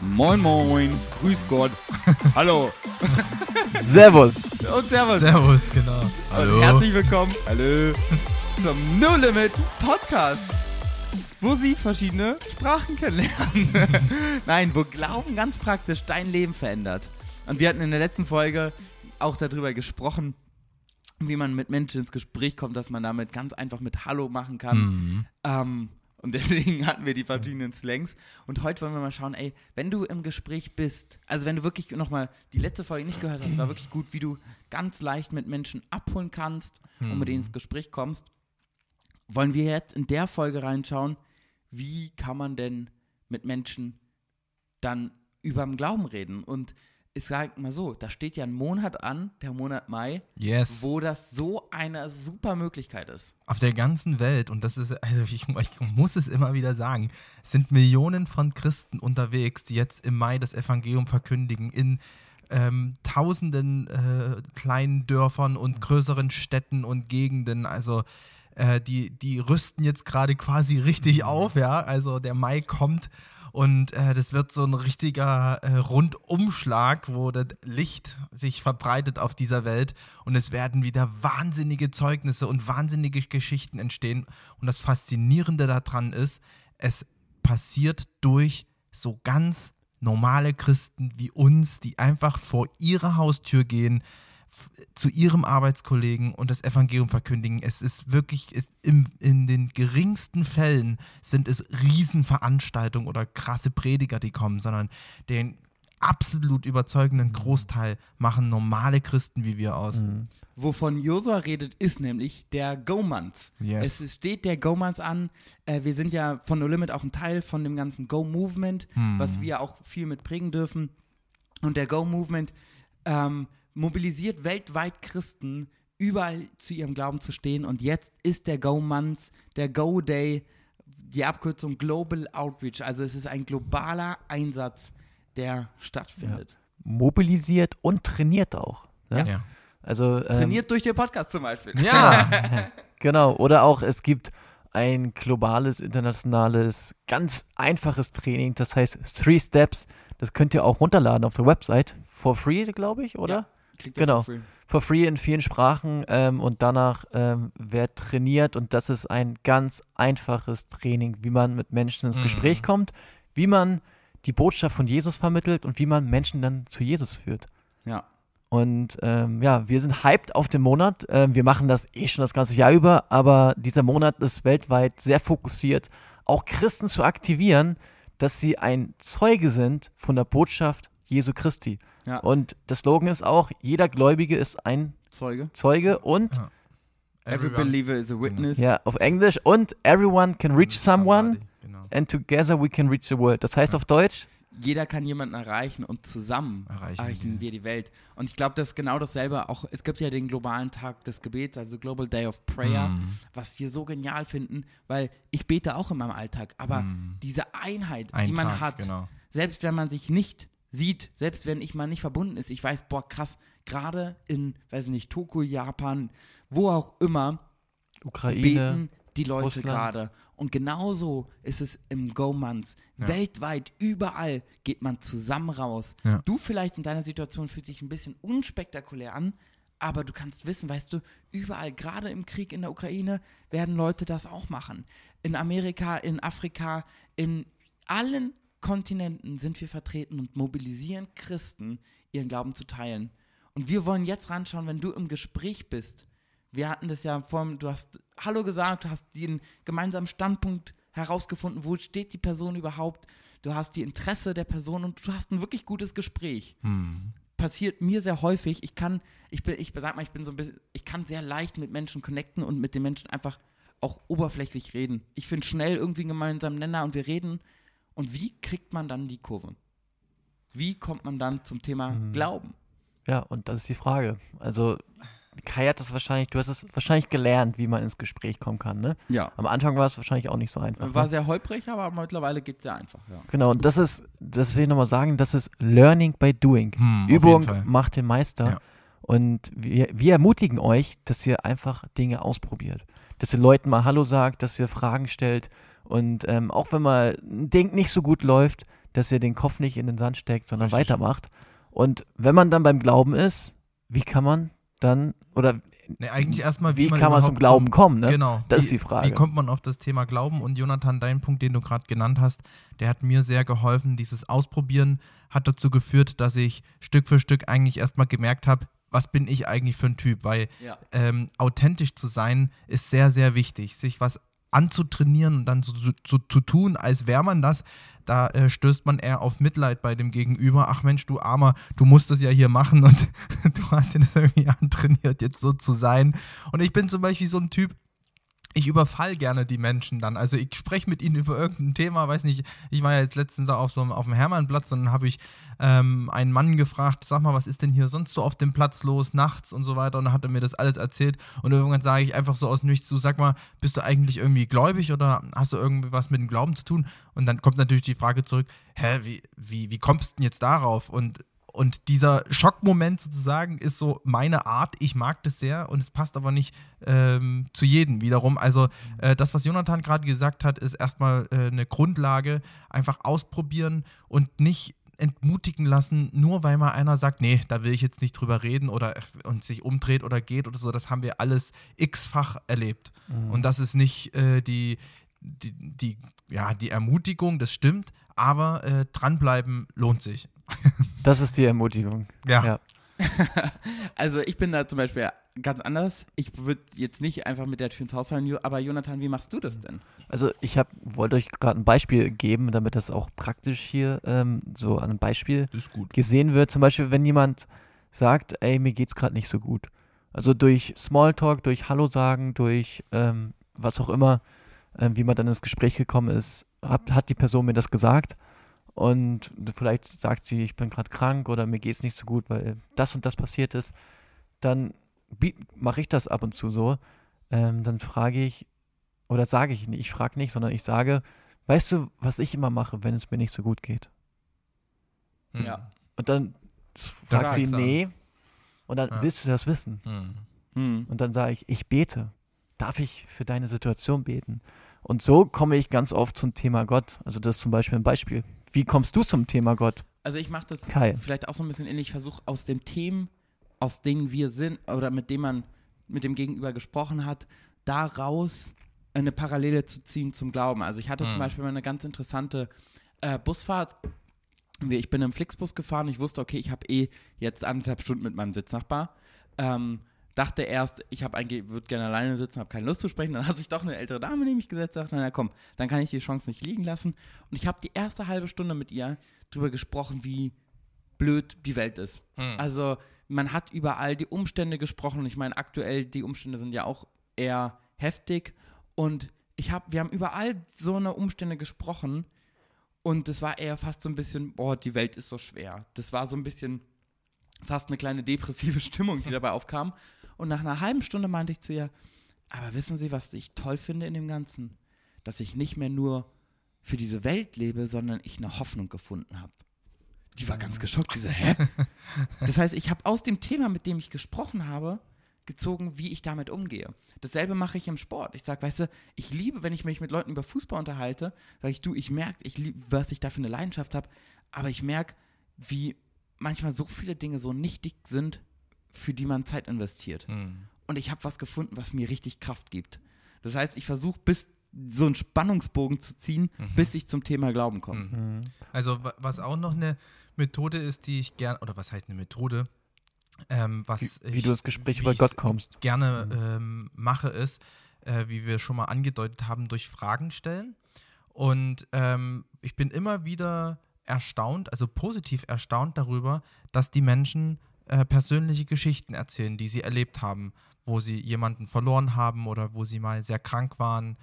Moin Moin, Grüß Gott, Hallo Servus. und Servus. Servus, genau. Und herzlich willkommen Hallo. zum No Limit Podcast, wo Sie verschiedene Sprachen kennenlernen. Nein, wo Glauben ganz praktisch dein Leben verändert. Und wir hatten in der letzten Folge auch darüber gesprochen, wie man mit Menschen ins Gespräch kommt, dass man damit ganz einfach mit Hallo machen kann. Mhm. Ähm, und deswegen hatten wir die verschiedenen Slangs. Und heute wollen wir mal schauen, ey, wenn du im Gespräch bist, also wenn du wirklich nochmal die letzte Folge nicht gehört hast, war wirklich gut, wie du ganz leicht mit Menschen abholen kannst und mit denen ins Gespräch kommst, wollen wir jetzt in der Folge reinschauen, wie kann man denn mit Menschen dann über den Glauben reden. Und ich sage mal so, da steht ja ein Monat an, der Monat Mai, Yes. wo das so eine super Möglichkeit ist. Auf der ganzen Welt, und das ist, also ich, ich muss es immer wieder sagen, sind Millionen von Christen unterwegs, die jetzt im Mai das Evangelium verkündigen, in ähm, tausenden äh, kleinen Dörfern und größeren Städten und Gegenden. Also äh, die, die rüsten jetzt gerade quasi richtig auf, ja. Also der Mai kommt und äh, das wird so ein richtiger äh, Rundumschlag, wo das Licht sich verbreitet auf dieser Welt und es werden wieder wahnsinnige Zeugnisse und wahnsinnige Geschichten entstehen. Und das Faszinierende daran ist, es passiert durch so ganz normale Christen wie uns, die einfach vor ihre Haustür gehen, zu ihrem Arbeitskollegen und das Evangelium verkündigen. Es ist wirklich, es, im, in den geringsten Fällen sind es Riesenveranstaltungen oder krasse Prediger, die kommen, sondern den absolut überzeugenden Großteil machen normale Christen wie wir aus. Wovon Josua redet, ist nämlich der Go-Month. Yes. Es steht der Go-Month an. Äh, wir sind ja von No Limit auch ein Teil von dem ganzen Go-Movement, was wir auch viel mit prägen dürfen. Und der Go-Movement ähm, mobilisiert weltweit Christen, überall zu ihrem Glauben zu stehen. Und jetzt ist der Go-Month, der Go-Day, die Abkürzung Global Outreach. Also es ist ein globaler Einsatz, der stattfindet. Mobilisiert und trainiert auch. Ne? Ja. Also ähm, Trainiert durch den Podcast zum Beispiel. Ja. Genau. Oder auch es gibt ein globales, internationales, ganz einfaches Training. Das heißt Three Steps. Das könnt ihr auch runterladen auf der Website. For free, glaube ich, oder? Ja, klingt Genau. for free. For free in vielen Sprachen ähm, und danach ähm, wird trainiert und das ist ein ganz einfaches Training, wie man mit Menschen ins Mhm. Gespräch kommt, wie man die Botschaft von Jesus vermittelt und wie man Menschen dann zu Jesus führt. Ja. Und ähm, ja, wir sind hyped auf den Monat. Ähm, wir machen das eh schon das ganze Jahr über, aber dieser Monat ist weltweit sehr fokussiert, auch Christen zu aktivieren, dass sie ein Zeuge sind von der Botschaft Jesu Christi. Ja. Und der Slogan ist auch, jeder Gläubige ist ein Zeuge. Zeuge und, Ja. Every believer is a witness. ja, auf Englisch, und everyone can reach someone Genau. and together we can reach the world. Das heißt auf Deutsch, Jeder kann jemanden erreichen und zusammen Erreichen erreichen, wir die Welt. Und ich glaube, das ist genau dasselbe. Auch es gibt ja den globalen Tag des Gebets, also Global Day of Prayer, Mhm. was wir so genial finden, weil ich bete auch in meinem Alltag. Aber diese Einheit, die Ein man Tag, hat, genau. selbst wenn man sich nicht sieht, selbst wenn ich mal nicht verbunden ist, ich weiß, boah, krass, gerade in, weiß ich nicht, Tokio, Japan, wo auch immer, Ukraine, beten die Leute gerade. Und genauso ist es im Go-Month. Weltweit, überall geht man zusammen raus. Ja. Du vielleicht in deiner Situation fühlt sich ein bisschen unspektakulär an, aber du kannst wissen, weißt du, überall, gerade im Krieg in der Ukraine, werden Leute das auch machen. In Amerika, in Afrika, in allen Kontinenten sind wir vertreten und mobilisieren Christen, ihren Glauben zu teilen. Und wir wollen jetzt ranschauen, wenn du im Gespräch bist. Wir hatten das ja vorhin, du hast Hallo gesagt, du hast den gemeinsamen Standpunkt herausgefunden, wo steht die Person überhaupt, du hast die Interesse der Person und du hast ein wirklich gutes Gespräch. Passiert mir sehr häufig. Ich kann, ich bin, ich sag mal, ich bin so ein bisschen, ich kann sehr leicht mit Menschen connecten und mit den Menschen einfach auch oberflächlich reden. Ich finde schnell irgendwie einen gemeinsamen Nenner und wir reden. Und wie kriegt man dann die Kurve? Wie kommt man dann zum Thema Glauben? Ja, und das ist die Frage. Also, Kai hat das wahrscheinlich, du hast es wahrscheinlich gelernt, wie man ins Gespräch kommen kann, ne? Ja. Am Anfang war es wahrscheinlich auch nicht so einfach. War ne? sehr holprig, aber mittlerweile geht es sehr einfach. Ja. Genau, und das ist, das will ich nochmal sagen, das ist Learning by Doing. Hm, Übung macht den Meister. Ja. Und wir, wir ermutigen euch, dass ihr einfach Dinge ausprobiert. Dass ihr Leuten mal Hallo sagt, dass ihr Fragen stellt. Und ähm, auch wenn mal ein Ding nicht so gut läuft, dass ihr den Kopf nicht in den Sand steckt, sondern Richtig. weitermacht. Und wenn man dann beim Glauben ist, wie kann man dann, oder Nee, eigentlich erstmal, wie, kann man zum Glauben kommen? Ne? Genau. Das wie, ist die Frage. Wie kommt man auf das Thema Glauben? Und Jonathan, dein Punkt, den du gerade genannt hast, der hat mir sehr geholfen. Dieses Ausprobieren hat dazu geführt, dass ich Stück für Stück eigentlich erstmal gemerkt habe, was bin ich eigentlich für ein Typ? Weil Ja. ähm, authentisch zu sein ist sehr, sehr wichtig. Sich was anzutrainieren und dann so, so zu tun, als wäre man das, da äh, stößt man eher auf Mitleid bei dem Gegenüber. Ach Mensch, du Armer, du musst das ja hier machen und du hast dir das irgendwie antrainiert, jetzt so zu sein. Und ich bin zum Beispiel so ein Typ, ich überfall gerne die Menschen dann. Also ich spreche mit ihnen über irgendein Thema, weiß nicht, ich war ja jetzt letztens auf so auf dem Hermannplatz und dann habe ich ähm, einen Mann gefragt, sag mal, was ist denn hier sonst so auf dem Platz los, nachts und so weiter und dann hat er mir das alles erzählt und irgendwann sage ich einfach so aus nichts, du sag mal, bist du eigentlich irgendwie gläubig oder hast du irgendwie was mit dem Glauben zu tun? Und dann kommt natürlich die Frage zurück, hä, wie, wie, wie kommst du denn jetzt darauf? Und und dieser Schockmoment sozusagen ist so meine Art. Ich mag das sehr und es passt aber nicht ähm, zu jedem wiederum. Also äh, das, was Jonathan gerade gesagt hat, ist erstmal äh, eine Grundlage. Einfach ausprobieren und nicht entmutigen lassen, nur weil mal einer sagt, nee, da will ich jetzt nicht drüber reden oder und sich umdreht oder geht oder so. Das haben wir alles x-fach erlebt. Und das ist nicht äh, die, die, die, ja, die Ermutigung, das stimmt, aber äh, dranbleiben lohnt sich. Das ist die Ermutigung. Ja. Ja. Also ich bin da zum Beispiel ganz anders. Ich würde jetzt nicht einfach mit der Tür ins Haus fallen, aber Jonathan, wie machst du das denn? Also ich hab, wollte euch gerade ein Beispiel geben, damit das auch praktisch hier ähm, so an einem Beispiel Das ist gut. gesehen wird. Zum Beispiel, wenn jemand sagt, ey, mir geht's gerade nicht so gut. Also durch Smalltalk, durch Hallo sagen, durch ähm, was auch immer, ähm, wie man dann ins Gespräch gekommen ist, hat, hat die Person mir das gesagt. Und vielleicht sagt sie, ich bin gerade krank oder mir geht's nicht so gut, weil das und das passiert ist. Dann mache ich das ab und zu so. Ähm, dann frage ich, oder sage ich nicht, ich frage nicht, sondern ich sage, weißt du, was ich immer mache, wenn es mir nicht so gut geht? Hm. Ja. Und dann fragt sie, nee. Und dann Ja. willst du das wissen. Hm. Hm. Und dann sage ich, ich bete. Darf ich für deine Situation beten? Und so komme ich ganz oft zum Thema Gott. Also das ist zum Beispiel ein Beispiel. Wie kommst du zum Thema Gott? Also ich mache das Kai. vielleicht auch so ein bisschen ähnlich. Ich versuche aus den Themen, aus denen wir sind oder mit denen man mit dem Gegenüber gesprochen hat, daraus eine Parallele zu ziehen zum Glauben. Also ich hatte zum Mhm. Beispiel mal eine ganz interessante äh, Busfahrt. Ich bin im Flixbus gefahren. Ich wusste, okay, ich habe eh jetzt anderthalb Stunden mit meinem Sitznachbar. Ähm, dachte erst, ich habe eigentlich würde gerne alleine sitzen, habe keine Lust zu sprechen. Dann hat sich doch eine ältere Dame neben mich gesetzt, sagte, na komm, dann kann ich die Chance nicht liegen lassen. Und ich habe die erste halbe Stunde mit ihr drüber gesprochen, wie blöd die Welt ist. Hm. Also man hat über all die Umstände gesprochen. Ich meine, aktuell die Umstände sind ja auch eher heftig. Und ich hab, wir haben über all so eine Umstände gesprochen. Und es war eher fast so ein bisschen, boah, die Welt ist so schwer. Das war so ein bisschen fast eine kleine depressive Stimmung, die dabei aufkam. Und nach einer halben Stunde meinte ich zu ihr, aber wissen Sie, was ich toll finde in dem Ganzen? Dass ich nicht mehr nur für diese Welt lebe, sondern ich eine Hoffnung gefunden habe. Die war ganz geschockt. Sie so, hä? Das heißt, ich habe aus dem Thema, mit dem ich gesprochen habe, gezogen, wie ich damit umgehe. Dasselbe mache ich im Sport. Ich sage, weißt du, ich liebe, wenn ich mich mit Leuten über Fußball unterhalte, sage ich, du, ich merke, ich liebe, was ich da für eine Leidenschaft habe, aber ich merke, wie manchmal so viele Dinge so nichtig sind, für die man Zeit investiert. Hm. Und ich habe was gefunden, was mir richtig Kraft gibt. Das heißt, ich versuche bis so einen Spannungsbogen zu ziehen, bis ich zum Thema Glauben komme. Mhm. Also wa- was auch noch eine Methode ist, die ich gerne, oder was heißt eine Methode, ähm, was Wie, wie ich, du das Gespräch über Gott kommst. gerne ähm, mache, ist, äh, wie wir schon mal angedeutet haben, durch Fragen stellen. Und ähm, ich bin immer wieder erstaunt, also positiv erstaunt darüber, dass die Menschen äh, persönliche Geschichten erzählen, die sie erlebt haben, wo sie jemanden verloren haben oder wo sie mal sehr krank waren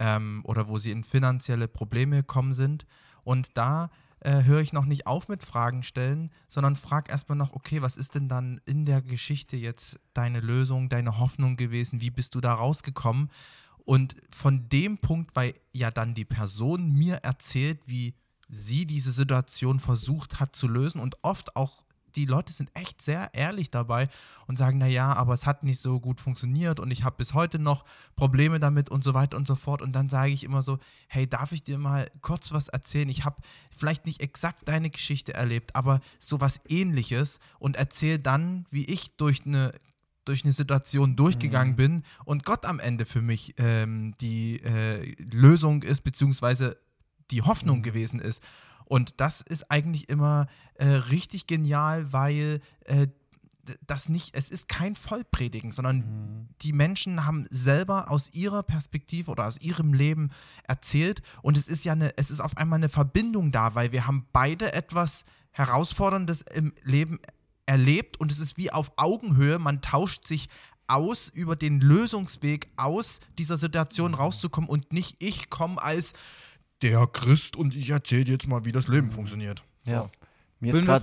ähm, oder wo sie in finanzielle Probleme gekommen sind. Und da äh, höre ich noch nicht auf mit Fragen stellen, sondern frage erstmal noch, okay, was ist denn dann in der Geschichte jetzt deine Lösung, deine Hoffnung gewesen? Wie bist du da rausgekommen? Und von dem Punkt, weil ja dann die Person mir erzählt, wie sie diese Situation versucht hat zu lösen und oft auch die Leute sind echt sehr ehrlich dabei und sagen, naja, aber es hat nicht so gut funktioniert und ich habe bis heute noch Probleme damit und so weiter und so fort. Und dann sage ich immer so, hey, darf ich dir mal kurz was erzählen? Ich habe vielleicht nicht exakt deine Geschichte erlebt, aber sowas ähnliches und erzähle dann, wie ich durch eine durch eine Situation durchgegangen mhm. bin und Gott am Ende für mich ähm, die äh, Lösung ist, beziehungsweise die Hoffnung mhm. gewesen ist. Und das ist eigentlich immer äh, richtig genial, weil äh, das nicht, es ist kein Vollpredigen, sondern mhm. die Menschen haben selber aus ihrer Perspektive oder aus ihrem Leben erzählt und es ist ja eine, es ist auf einmal eine Verbindung da, weil wir haben beide etwas Herausforderndes im Leben erlebt und es ist wie auf Augenhöhe, man tauscht sich aus über den Lösungsweg aus dieser Situation mhm. rauszukommen und nicht ich komme als der Christ und ich erzähle jetzt mal, wie das Leben mhm. funktioniert. Ja. Mir ist, grad,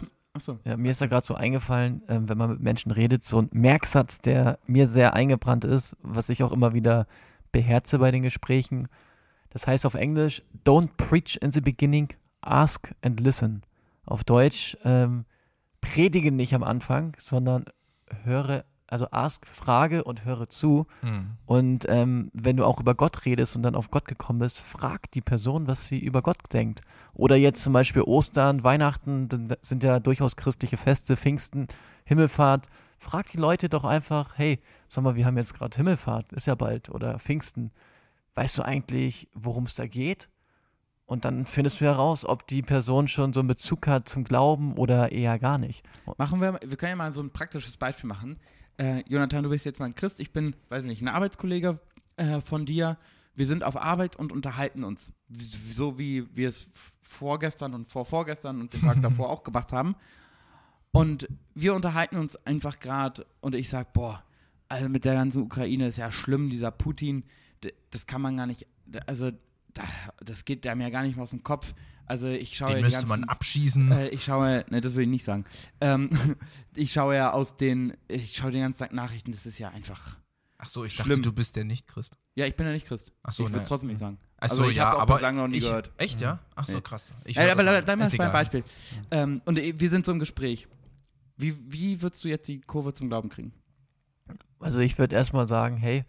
ja, mir ist da gerade so eingefallen, äh, wenn man mit Menschen redet, so ein Merksatz, der mir sehr eingebrannt ist, was ich auch immer wieder beherze bei den Gesprächen. Das heißt auf Englisch, don't preach in the beginning, ask and listen. Auf Deutsch, ähm, predige nicht am Anfang, sondern höre also ask, frage und höre zu. Mhm. Und ähm, wenn du auch über Gott redest und dann auf Gott gekommen bist, frag die Person, was sie über Gott denkt. Oder jetzt zum Beispiel Ostern, Weihnachten sind ja durchaus christliche Feste, Pfingsten, Himmelfahrt. Frag die Leute doch einfach, hey, sag mal, wir haben jetzt gerade Himmelfahrt, ist ja bald, oder Pfingsten. Weißt du eigentlich, worum es da geht? Und dann findest du heraus, ob die Person schon so einen Bezug hat zum Glauben oder eher gar nicht. Machen wir, wir können ja mal so ein praktisches Beispiel machen äh, Jonathan, du bist jetzt mal ein Christ, ich bin, weiß nicht, ein Arbeitskollege äh, von dir. Wir sind auf Arbeit und unterhalten uns. So wie wir es vorgestern und vorvorgestern und den Tag davor auch gemacht haben. Und wir unterhalten uns einfach gerade und ich sage, boah, also mit der ganzen Ukraine ist ja schlimm, dieser Putin, das kann man gar nicht, also das geht einem ja gar nicht mehr aus dem Kopf. Also ich schaue Den ja müsste ganzen, man abschießen. Äh, ich schaue, ne, das will ich nicht sagen. Ähm, ich schaue ja aus den, ich schaue den ganzen Tag Nachrichten, das ist ja einfach. Ach so, ich schlimm. dachte, du bist der Nicht-Christ. Ja, ich bin der Nicht-Christ. Ach so, Ich würde ne. trotzdem nicht sagen. Ach so, also ich ja, aber bislang noch nie ich, gehört. Echt, ja? Ach so, krass. Ich äh, aber da, da mal ein Beispiel. Ähm, und wir sind so im Gespräch. Wie, wie würdest du jetzt die Kurve zum Glauben kriegen? Also ich würde erstmal sagen, hey,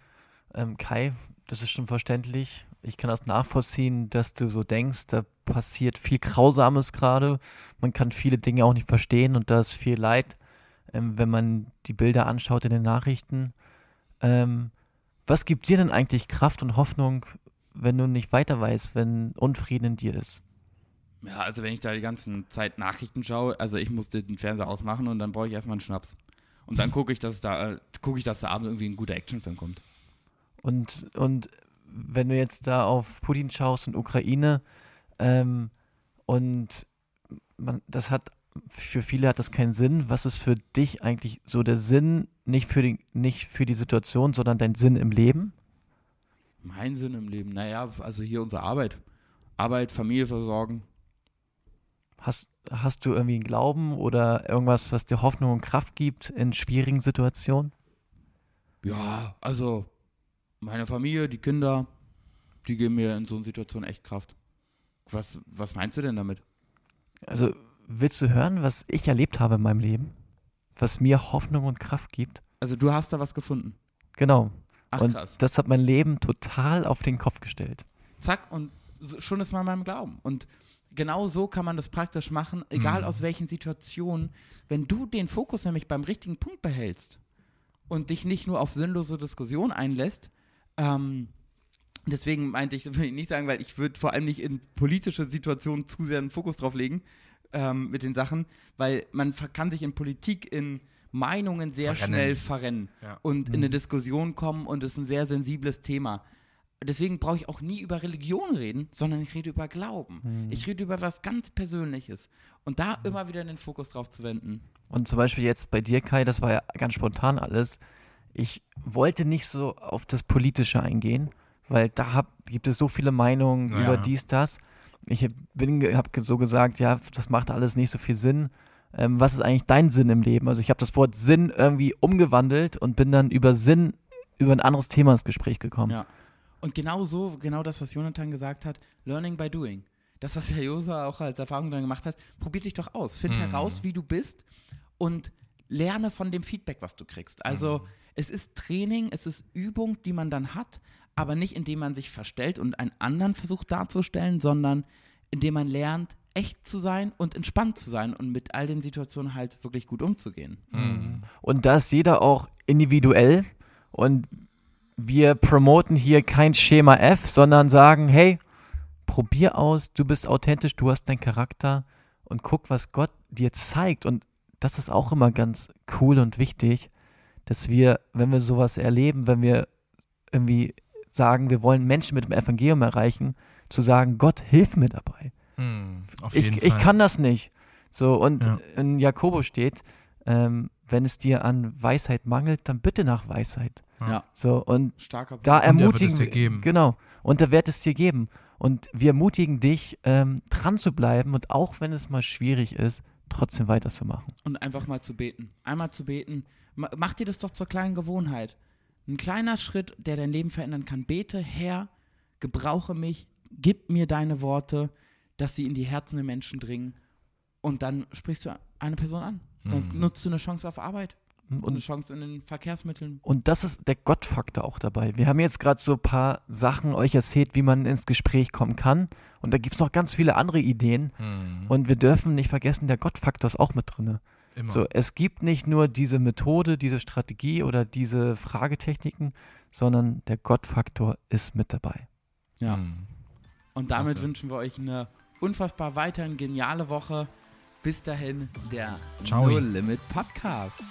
ähm, Kai, das ist schon verständlich ich kann das nachvollziehen, dass du so denkst, da passiert viel Grausames gerade. Man kann viele Dinge auch nicht verstehen und da ist viel Leid, ähm, wenn man die Bilder anschaut in den Nachrichten. Ähm, was gibt dir denn eigentlich Kraft und Hoffnung, wenn du nicht weiter weißt, wenn Unfrieden in dir ist? Ja, also wenn ich da die ganze Zeit Nachrichten schaue, also ich musste den Fernseher ausmachen und dann brauche ich erstmal einen Schnaps. Und dann gucke ich, dass da, äh, gucke ich, dass da abends irgendwie ein guter Actionfilm kommt. Und, und wenn du jetzt da auf Putin schaust und Ukraine ähm, und man, das hat für viele hat das keinen Sinn. Was ist für dich eigentlich so der Sinn, nicht für die, nicht für die Situation, sondern dein Sinn im Leben? Mein Sinn im Leben, naja, also hier unsere Arbeit. Arbeit, Familie versorgen. Hast, hast du irgendwie einen Glauben oder irgendwas, was dir Hoffnung und Kraft gibt in schwierigen Situationen? Ja, also meine Familie, die Kinder, die geben mir in so einer Situation echt Kraft. Was, was meinst du denn damit? Also, willst du hören, was ich erlebt habe in meinem Leben? Was mir Hoffnung und Kraft gibt? Also, du hast da was gefunden. Genau. Ach, und krass. das hat mein Leben total auf den Kopf gestellt. Zack, und schon ist man beim Glauben. Und genau so kann man das praktisch machen, egal mhm. aus welchen Situationen. Wenn du den Fokus nämlich beim richtigen Punkt behältst und dich nicht nur auf sinnlose Diskussionen einlässt, ähm, deswegen meinte ich, das würde ich nicht sagen, weil ich würde vor allem nicht in politische Situationen zu sehr einen Fokus drauf legen ähm, mit den Sachen, weil man kann sich in Politik in Meinungen sehr verrennen. schnell verrennen ja. und mhm. in eine mhm. Diskussion kommen und es ist ein sehr sensibles Thema. Deswegen brauche ich auch nie über Religion reden, sondern ich rede über Glauben. Mhm. Ich rede über was ganz Persönliches. Und da mhm. immer wieder den Fokus drauf zu wenden. Und zum Beispiel jetzt bei dir, Kai, das war ja ganz spontan alles ich wollte nicht so auf das Politische eingehen, weil da hab, gibt es so viele Meinungen ja. über dies, das. Ich habe so gesagt, ja, das macht alles nicht so viel Sinn. Ähm, was ist eigentlich dein Sinn im Leben? Also ich habe das Wort Sinn irgendwie umgewandelt und bin dann über Sinn, über ein anderes Thema ins Gespräch gekommen. Ja. Und genau so, genau das, was Jonathan gesagt hat, Learning by Doing. Das, was Herr Josa auch als Erfahrung dann gemacht hat, probier dich doch aus. Find mhm. heraus, wie du bist und lerne von dem Feedback, was du kriegst. Also Mhm. es ist Training, es ist Übung, die man dann hat, aber nicht indem man sich verstellt und einen anderen versucht darzustellen, sondern indem man lernt, echt zu sein und entspannt zu sein und mit all den Situationen halt wirklich gut umzugehen. Mhm. Und da ist jeder auch individuell und wir promoten hier kein Schema F, sondern sagen, hey, probier aus, du bist authentisch, du hast deinen Charakter und guck, was Gott dir zeigt. Und das ist auch immer ganz cool und wichtig, dass wir, wenn wir sowas erleben, wenn wir irgendwie sagen, wir wollen Menschen mit dem Evangelium erreichen, zu sagen, Gott, hilf mir dabei Hm, auf ich, jeden ich kann das nicht. So, und Ja. in Jakobus steht, ähm, wenn es dir an Weisheit mangelt, dann bitte nach Weisheit. Ja. So, und starker da Und er wird ermutigen es dir wir- geben. Genau. Und er wird es dir geben. Und wir ermutigen dich, ähm, dran zu bleiben und auch wenn es mal schwierig ist, trotzdem weiterzumachen. Und einfach mal zu beten. Einmal zu beten. Ma- Mach dir das doch zur kleinen Gewohnheit. Ein kleiner Schritt, der dein Leben verändern kann. Bete, Herr, gebrauche mich, gib mir deine Worte, dass sie in die Herzen der Menschen dringen. Und dann sprichst du eine Person an. Dann Mhm. nutzt du eine Chance auf Arbeit. eine Und, Chance in den Verkehrsmitteln. und das ist der Gottfaktor auch dabei. Wir haben jetzt gerade so ein paar Sachen euch erzählt, wie man ins Gespräch kommen kann. Und da gibt es noch ganz viele andere Ideen. Hm, Und wir dürfen nicht vergessen, der Gottfaktor ist auch mit drin. Immer. So, es gibt nicht nur diese Methode, diese Strategie oder diese Fragetechniken, sondern der Gottfaktor ist mit dabei. Ja. Hm. Und damit Klasse. wünschen wir euch eine unfassbar weiterhin geniale Woche. Bis dahin, der Ciao. No Limit Podcast.